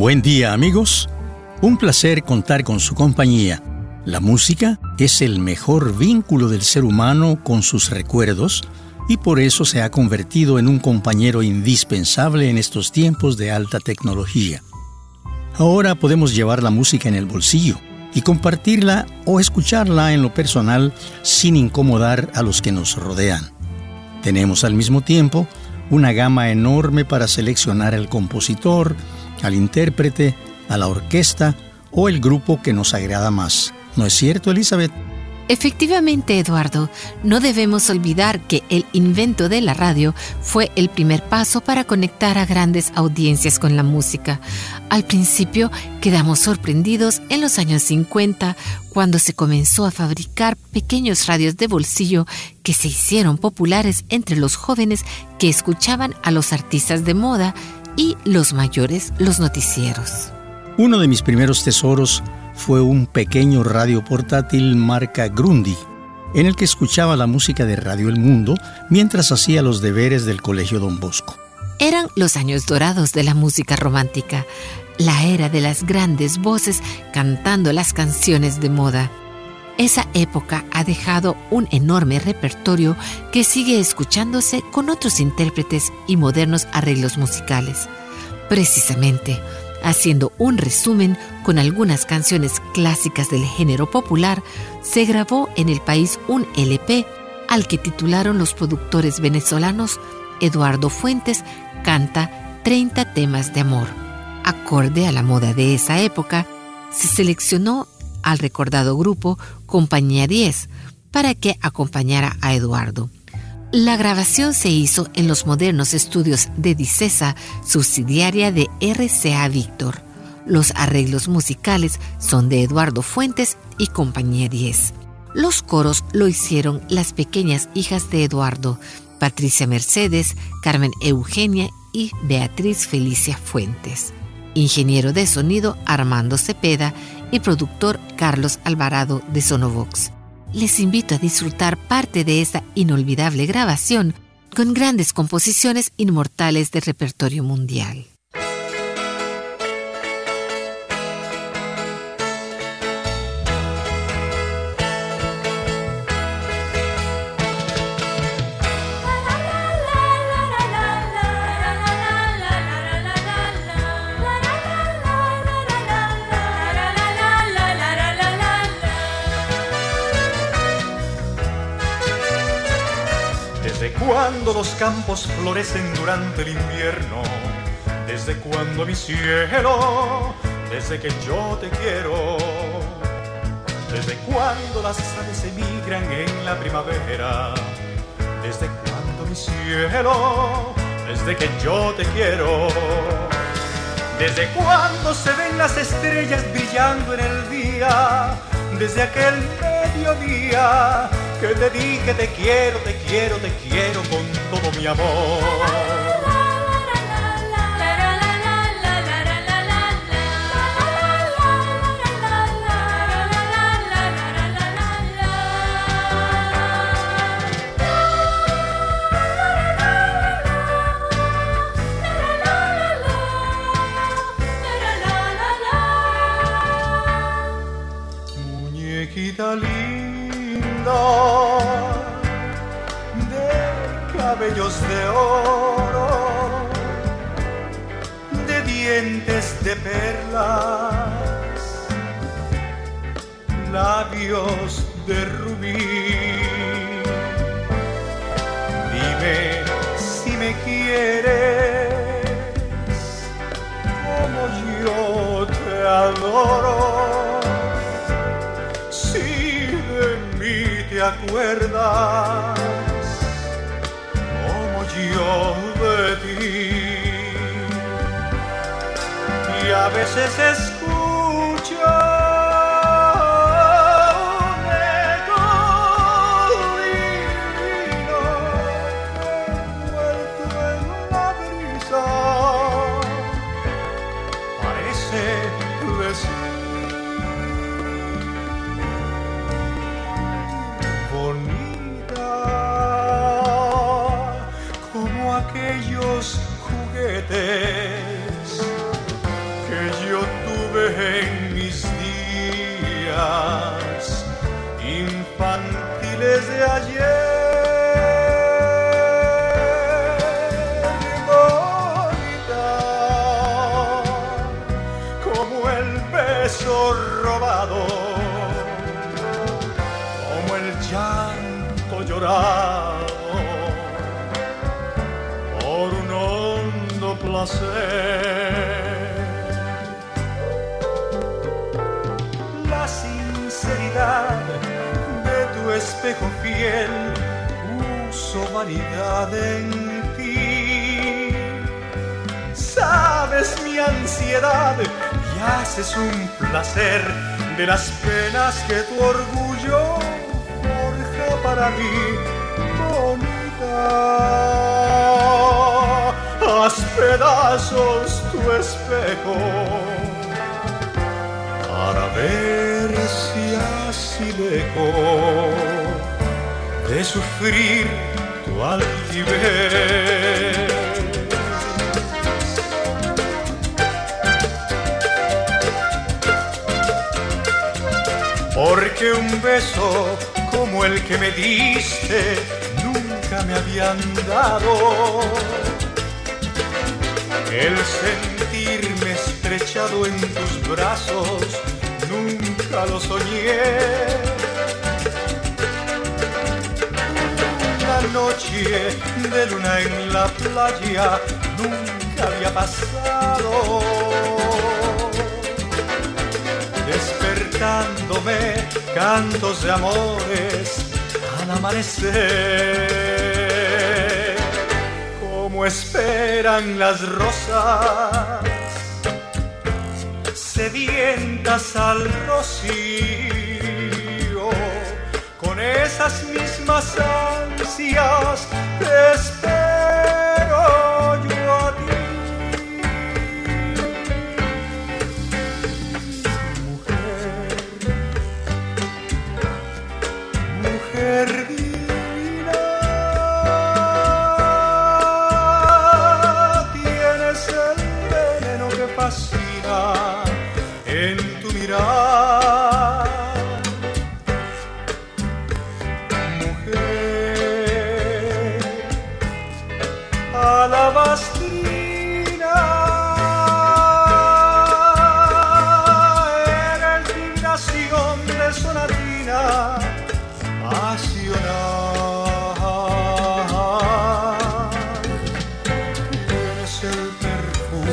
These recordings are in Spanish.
Buen día amigos, un placer contar con su compañía. La música es el mejor vínculo del ser humano con sus recuerdos y por eso se ha convertido en un compañero indispensable en estos tiempos de alta tecnología. Ahora podemos llevar la música en el bolsillo y compartirla o escucharla en lo personal sin incomodar a los que nos rodean. Tenemos al mismo tiempo una gama enorme para seleccionar al compositor, al intérprete, a la orquesta o el grupo que nos agrada más. ¿No es cierto, Elizabeth? Efectivamente, Eduardo, no debemos olvidar que el invento de la radio fue el primer paso para conectar a grandes audiencias con la música. Al principio quedamos sorprendidos en los años 50 cuando se comenzó a fabricar pequeños radios de bolsillo que se hicieron populares entre los jóvenes que escuchaban a los artistas de moda y los mayores los noticieros. Uno de mis primeros tesoros fue un pequeño radio portátil marca Grundy, en el que escuchaba la música de Radio El Mundo mientras hacía los deberes del Colegio Don Bosco. Eran los años dorados de la música romántica, la era de las grandes voces cantando las canciones de moda. Esa época ha dejado un enorme repertorio que sigue escuchándose con otros intérpretes y modernos arreglos musicales. Precisamente, haciendo un resumen con algunas canciones clásicas del género popular, se grabó en el país un LP al que titularon los productores venezolanos Eduardo Fuentes canta 30 temas de amor. Acorde a la moda de esa época, se seleccionó al recordado grupo Compañía 10 para que acompañara a Eduardo. La grabación se hizo en los modernos estudios de Dicesa, subsidiaria de RCA Víctor. Los arreglos musicales son de Eduardo Fuentes y Compañía 10. Los coros lo hicieron las pequeñas hijas de Eduardo, Patricia Mercedes, Carmen Eugenia y Beatriz Felicia Fuentes. Ingeniero de sonido Armando Cepeda y productor Carlos Alvarado de Sonovox. Les invito a disfrutar parte de esta inolvidable grabación con grandes composiciones inmortales de repertorio mundial. Los campos florecen durante el invierno, desde cuando mi cielo, desde que yo te quiero, desde cuando las aves emigran en la primavera, desde cuando mi cielo, desde que yo te quiero, desde cuando se ven las estrellas brillando en el día, desde aquel mediodía que te dije te quiero, te quiero, te quiero con todo mi amor. Linda cabellos de oro, de dientes de perlas, labios de rubí. Dime si me quieres como yo te adoro. Si de mí te acuerdas Y a veces escucho infantiles de ayer. Bonita como el beso robado, como el llanto llorado por un hondo placer. Espejo fiel puso vanidad en ti. Sabes mi ansiedad y haces un placer de las penas que tu orgullo forja para mí, bonita. Haz pedazos tu espejo para ver si así lejos de sufrir tu altivez. Porque un beso como el que me diste nunca me habían dado. El sentirme estrechado en tus brazos nunca lo soñé. Noche de luna en la playa nunca había pasado. Despertándome cantos de amores al amanecer, como esperan las rosas sedientas al rocío, esas mismas ansias te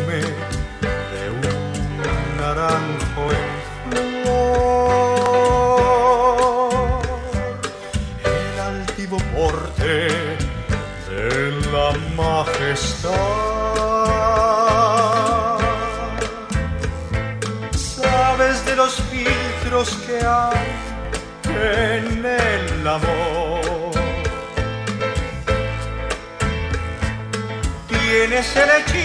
de un naranjo en flor, el altivo porte de la majestad. Sabes de los filtros que hay en el amor. Tienes el hechizo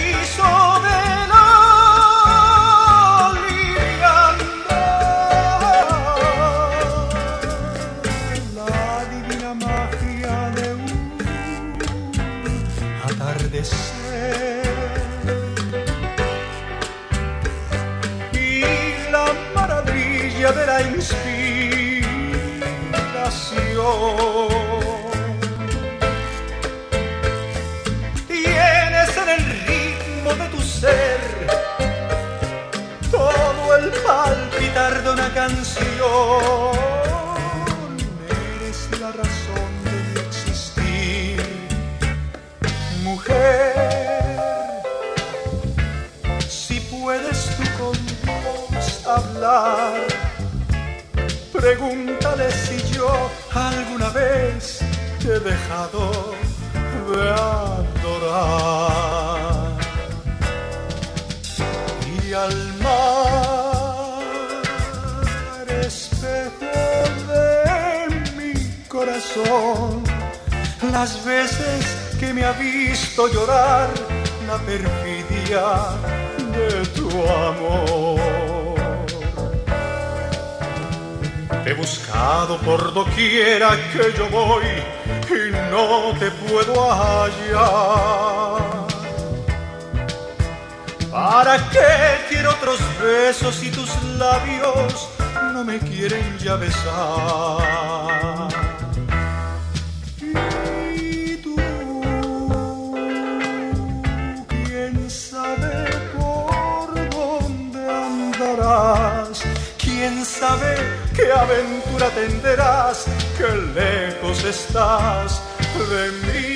de una canción. Eres la razón de mi existir, mujer. Si puedes tú con Dios hablar, pregúntale si yo alguna vez te he dejado de adorar. Y al corazón, las veces que me ha visto llorar la perfidia de tu amor. He buscado por doquiera que yo voy y no te puedo hallar. ¿Para qué quiero otros besos si tus labios no me quieren ya besar? Aventura tendrás, que lejos estás de mí.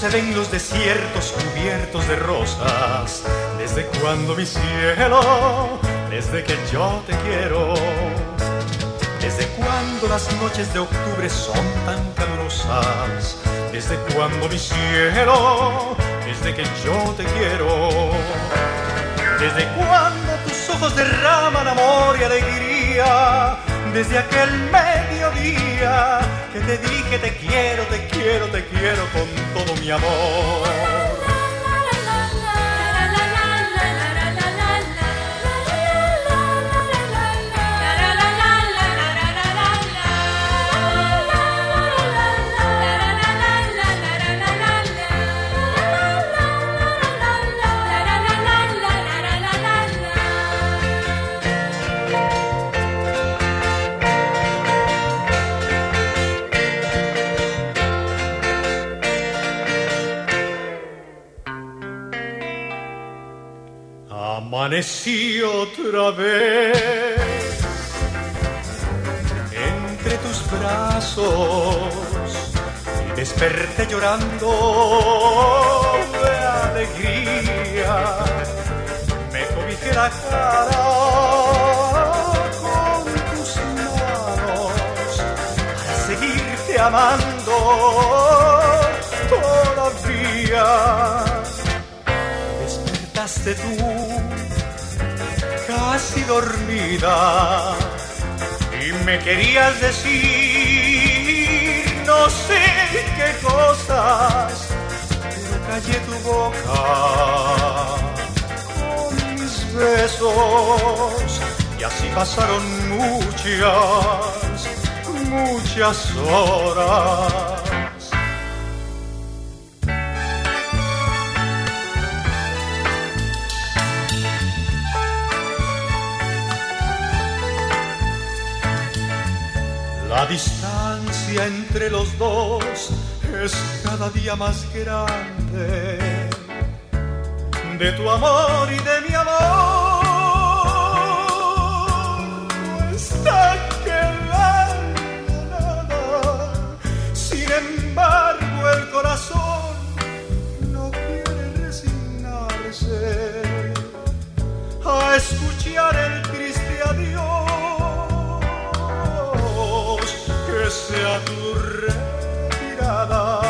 Se ven los desiertos cubiertos de rosas? ¿Desde cuándo mi cielo? Desde que yo te quiero. ¿Desde cuándo las noches de octubre son tan calurosas? ¿Desde cuándo mi cielo? Desde que yo te quiero. ¿Desde cuándo tus ojos derraman amor y alegría? Desde aquel mediodía que te dije te quiero, te quiero, te quiero con todo mi amor. Amanecí otra vez entre tus brazos y desperté llorando de alegría. Me cobijé la cara con tus manos para seguirte amando todavía despertaste tú, casi dormida, y me querías decir no sé qué cosas, pero callé tu boca con mis besos, y así pasaron muchas, muchas horas. Distancia entre los dos es cada día más grande de tu amor y de mi amor. Está quedando nada, sin embargo el corazón no quiere resignarse a escuchar el sea tu retirada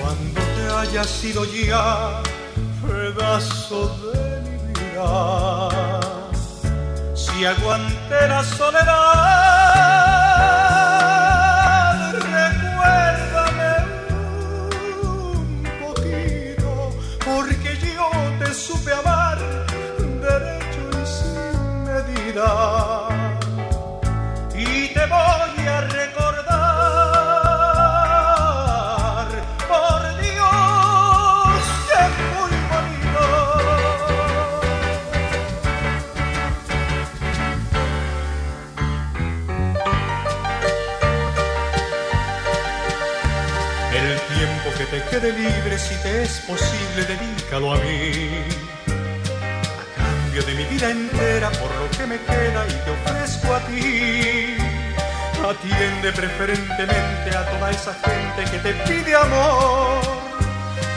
cuando te haya sido ya pedazo de mi vida. Si aguanté la soledad, quede libre si te es posible, dedícalo a mí. A cambio de mi vida entera, por lo que me queda y te ofrezco a ti. Atiende preferentemente a toda esa gente que te pide amor.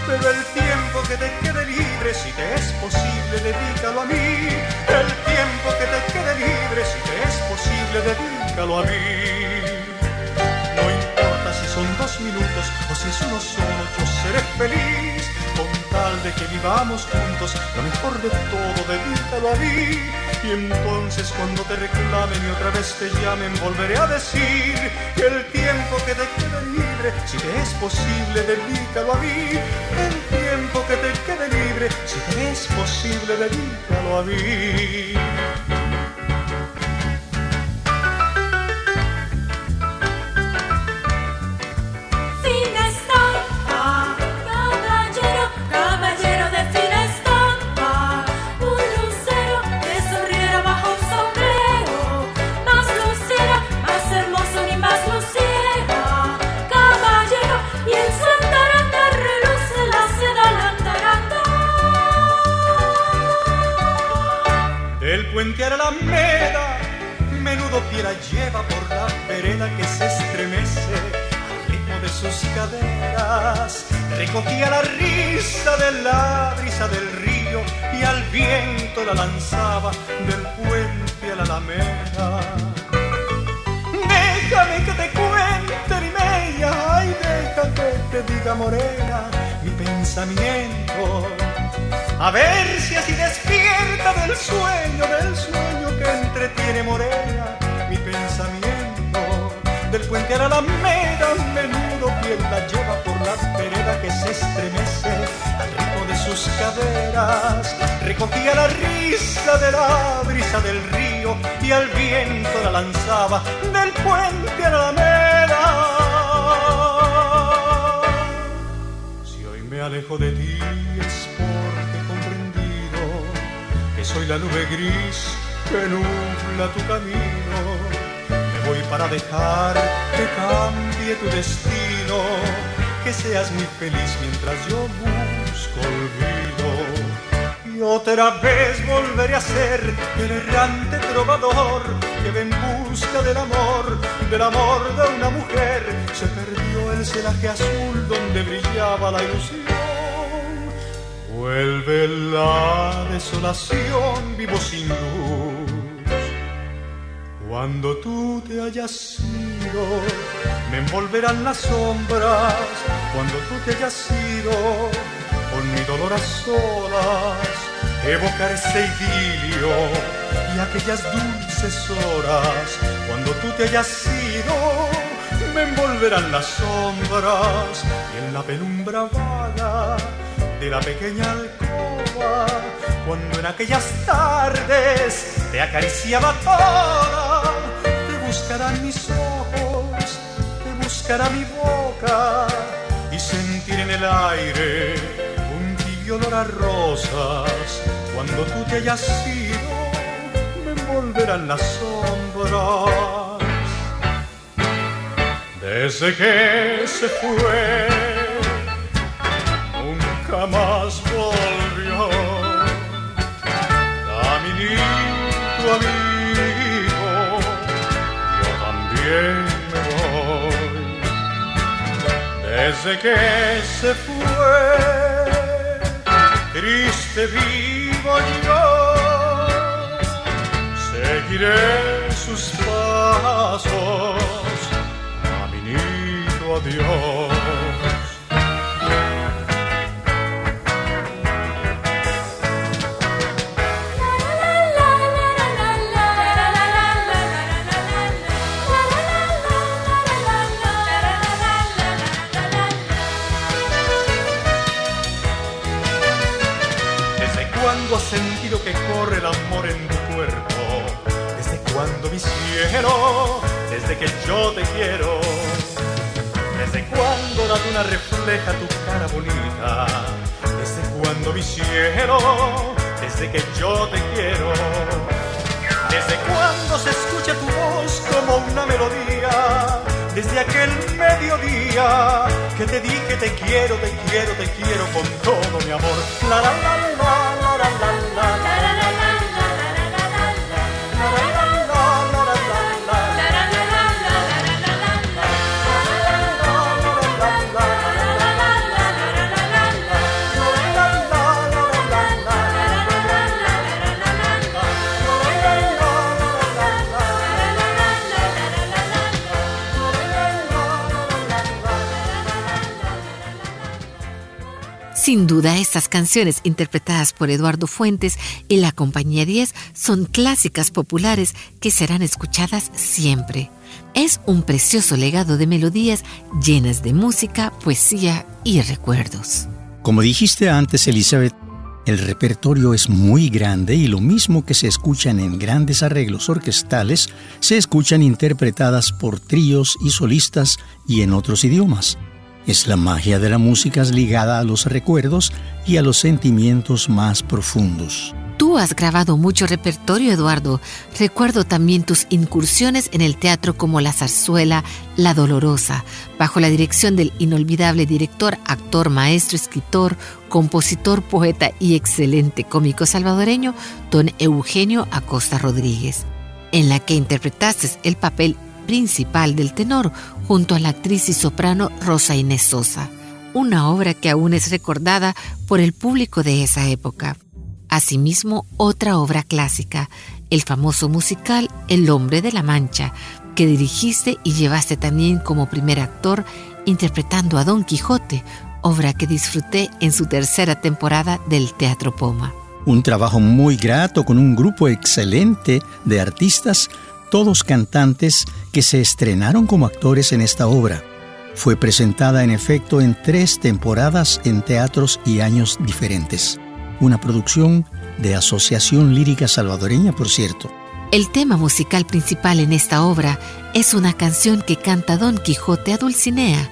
Pero el tiempo que te quede libre, si te es posible, dedícalo a mí. El tiempo que te quede libre, si te es posible, dedícalo a mí son dos minutos o si es uno solo, yo seré feliz con tal de que vivamos juntos. Lo mejor de todo, dedícalo a mí. Y entonces cuando te reclamen y otra vez te llamen, volveré a decir que el tiempo que te quede libre, si te es posible, dedícalo a mí. El tiempo que te quede libre, si te es posible, dedícalo a mí. La lanzaba del puente a la alameda. Déjame que te cuente, Limeya, ay, deja que te diga morena mi pensamiento a ver si así despierta del sueño, del sueño que entretiene morena mi pensamiento. Del puente a la alameda, menudo piel la lleva por la vereda que se estremece al ritmo de sus caderas. Recogía la risa de la brisa del río y al viento la lanzaba del puente a la alameda. Si hoy me alejo de ti es soy la nube gris que nubla tu camino. Me voy para dejar que cambie tu destino, que seas muy feliz mientras yo busco olvido. Y otra vez volveré a ser el errante trovador que ve en busca del amor, del amor de una mujer. Se perdió el celaje azul donde brillaba la ilusión Vuelve la desolación, vivo sin luz. Cuando tú te hayas ido, me envolverán las sombras. Cuando tú te hayas ido, con mi dolor a solas, evocar ese idilio y aquellas dulces horas. Cuando tú te hayas ido, me envolverán las sombras y en la penumbra vaga de la pequeña alcoba, cuando en aquellas tardes te acariciaba toda, te buscarán mis ojos, te buscará mi boca y sentir en el aire tibio olor a rosas, cuando tú te hayas ido, me envolverán las sombras. Desde que se fue jamás volvió. Caminito amigo, yo también me voy. Desde que se fue, triste vivo yo. Seguiré sus pasos, caminito adiós. has Desde que yo te quiero. ¿Desde cuando la luna refleja tu cara bonita? ¿Desde cuando mi cielo? Desde que yo te quiero. ¿Desde cuando se escucha tu voz como una melodía? Desde aquel mediodía que te dije te quiero, te quiero, te quiero con todo mi amor. La la la la Sin duda, estas canciones interpretadas por Eduardo Fuentes y la Compañía 10 son clásicas populares que serán escuchadas siempre. Es un precioso legado de melodías llenas de música, poesía y recuerdos. Como dijiste antes, Elizabeth, el repertorio es muy grande y lo mismo que se escuchan en grandes arreglos orquestales, se escuchan interpretadas por tríos y solistas y en otros idiomas. Es la magia de la música ligada a los recuerdos y a los sentimientos más profundos. Tú has grabado mucho repertorio, Eduardo. Recuerdo también tus incursiones en el teatro como La zarzuela La Dolorosa, bajo la dirección del inolvidable director, actor, maestro, escritor, compositor, poeta y excelente cómico salvadoreño, don Eugenio Acosta Rodríguez, en la que interpretaste el papel principal del tenor junto a la actriz y soprano Rosa Inés Sosa, una obra que aún es recordada por el público de esa época. Asimismo, otra obra clásica, el famoso musical El hombre de la Mancha, que dirigiste y llevaste también como primer actor interpretando a Don Quijote, obra que disfruté en su tercera temporada del Teatro Poma. Un trabajo muy grato con un grupo excelente de artistas todos cantantes que se estrenaron como actores en esta obra. Fue presentada en efecto en tres temporadas en teatros y años diferentes. Una producción de Asociación Lírica Salvadoreña, por cierto. El tema musical principal en esta obra es una canción que canta Don Quijote a Dulcinea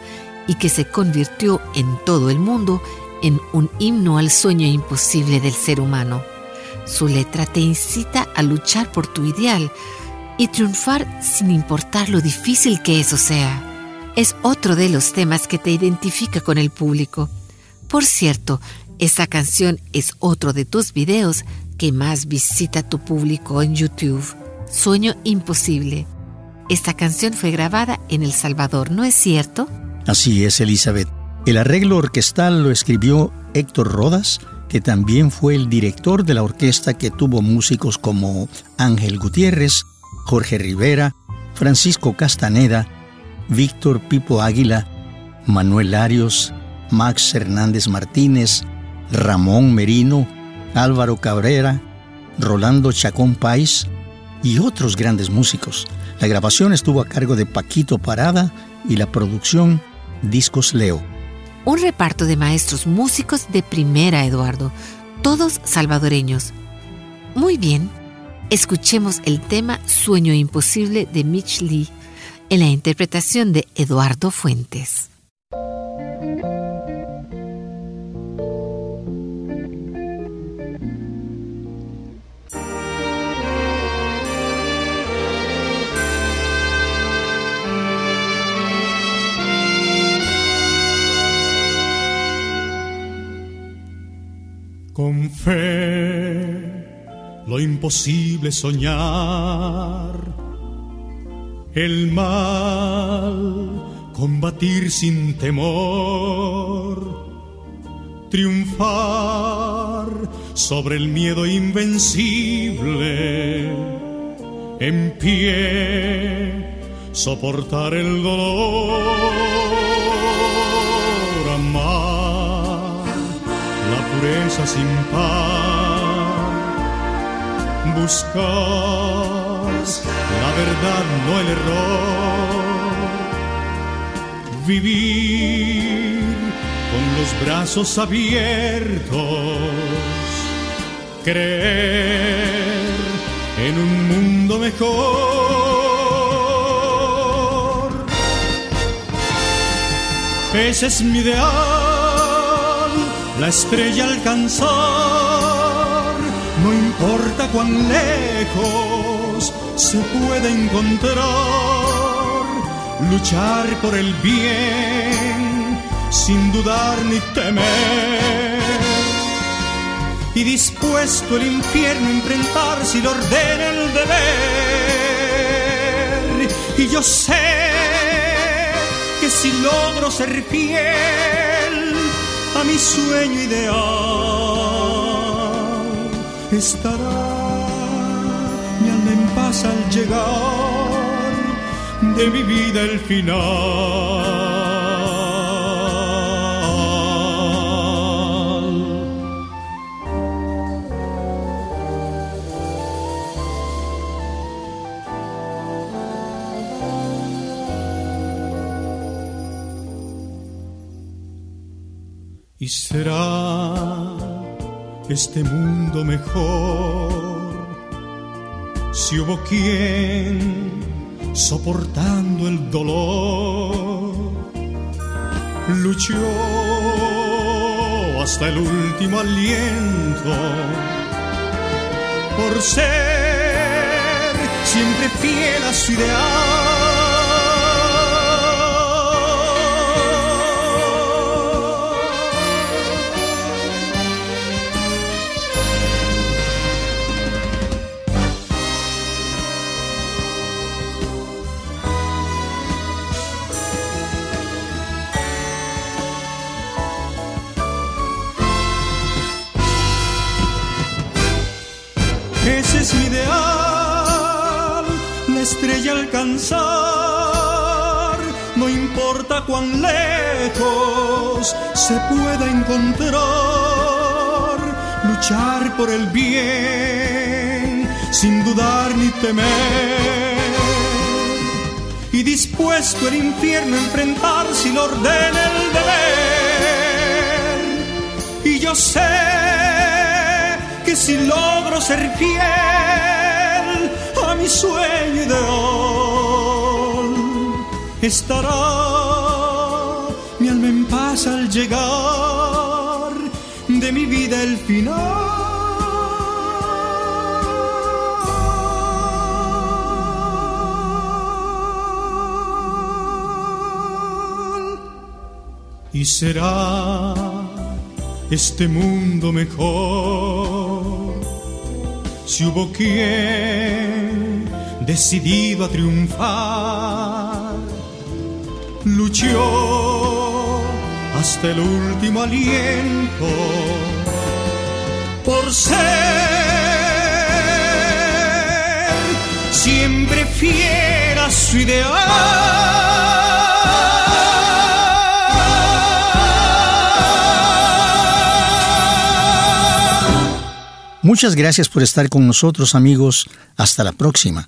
y que se convirtió en todo el mundo en un himno al sueño imposible del ser humano. Su letra te incita a luchar por tu ideal, y triunfar sin importar lo difícil que eso sea. Es otro de los temas que te identifica con el público. Por cierto, esa canción es otro de tus videos que más visita tu público en YouTube. Sueño Imposible. Esta canción fue grabada en El Salvador, ¿no es cierto? Así es, Elizabeth. El arreglo orquestal lo escribió Héctor Rodas, que también fue el director de la orquesta que tuvo músicos como Ángel Gutiérrez, Jorge Rivera, Francisco Castaneda, Víctor Pipo Águila, Manuel Arios, Max Hernández Martínez, Ramón Merino, Álvaro Cabrera, Rolando Chacón Páez y otros grandes músicos. La grabación estuvo a cargo de Paquito Parada y la producción Discos Leo. Un reparto de maestros músicos de primera, Eduardo, todos salvadoreños. Muy bien, Escuchemos el tema Sueño Imposible de Mitch Lee en la interpretación de Eduardo Fuentes. Fe, lo imposible soñar, el mal, combatir sin temor, triunfar sobre el miedo invencible, en pie, soportar el dolor sin par. Buscar la verdad, no el error. Vivir con los brazos abiertos. Creer en un mundo mejor. Ese es mi ideal la estrella alcanzar, no importa cuán lejos se puede encontrar, luchar por el bien sin dudar ni temer. Y dispuesto el infierno a enfrentar si lo ordena el deber. Y yo sé que si logro ser fiel, a mi sueño ideal estará mi alma en paz al llegar de mi vida el final. y será este mundo mejor. Si hubo quien soportando el dolor luchó hasta el último aliento por ser siempre fiel a su ideal estrella alcanzar, no importa cuán lejos se pueda encontrar, luchar por el bien sin dudar ni temer. Y dispuesto el infierno a enfrentar si lo ordena el deber. Y yo sé que si logro ser fiel mi sueño ideal, estará mi alma en paz al llegar de mi vida el final. y será este mundo mejor. Si hubo quien decidido a triunfar, luchó hasta el último aliento por ser siempre fiel a su ideal. Muchas gracias por estar con nosotros amigos. Hasta la próxima.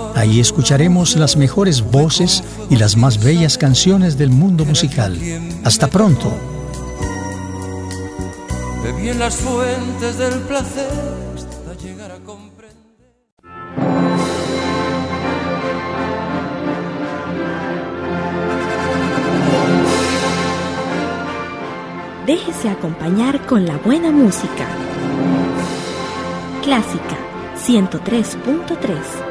Ahí escucharemos las mejores voces y las más bellas canciones del mundo musical. Hasta pronto. las fuentes del placer hasta llegar a comprender. Déjese acompañar con la buena música. Clásica 103.3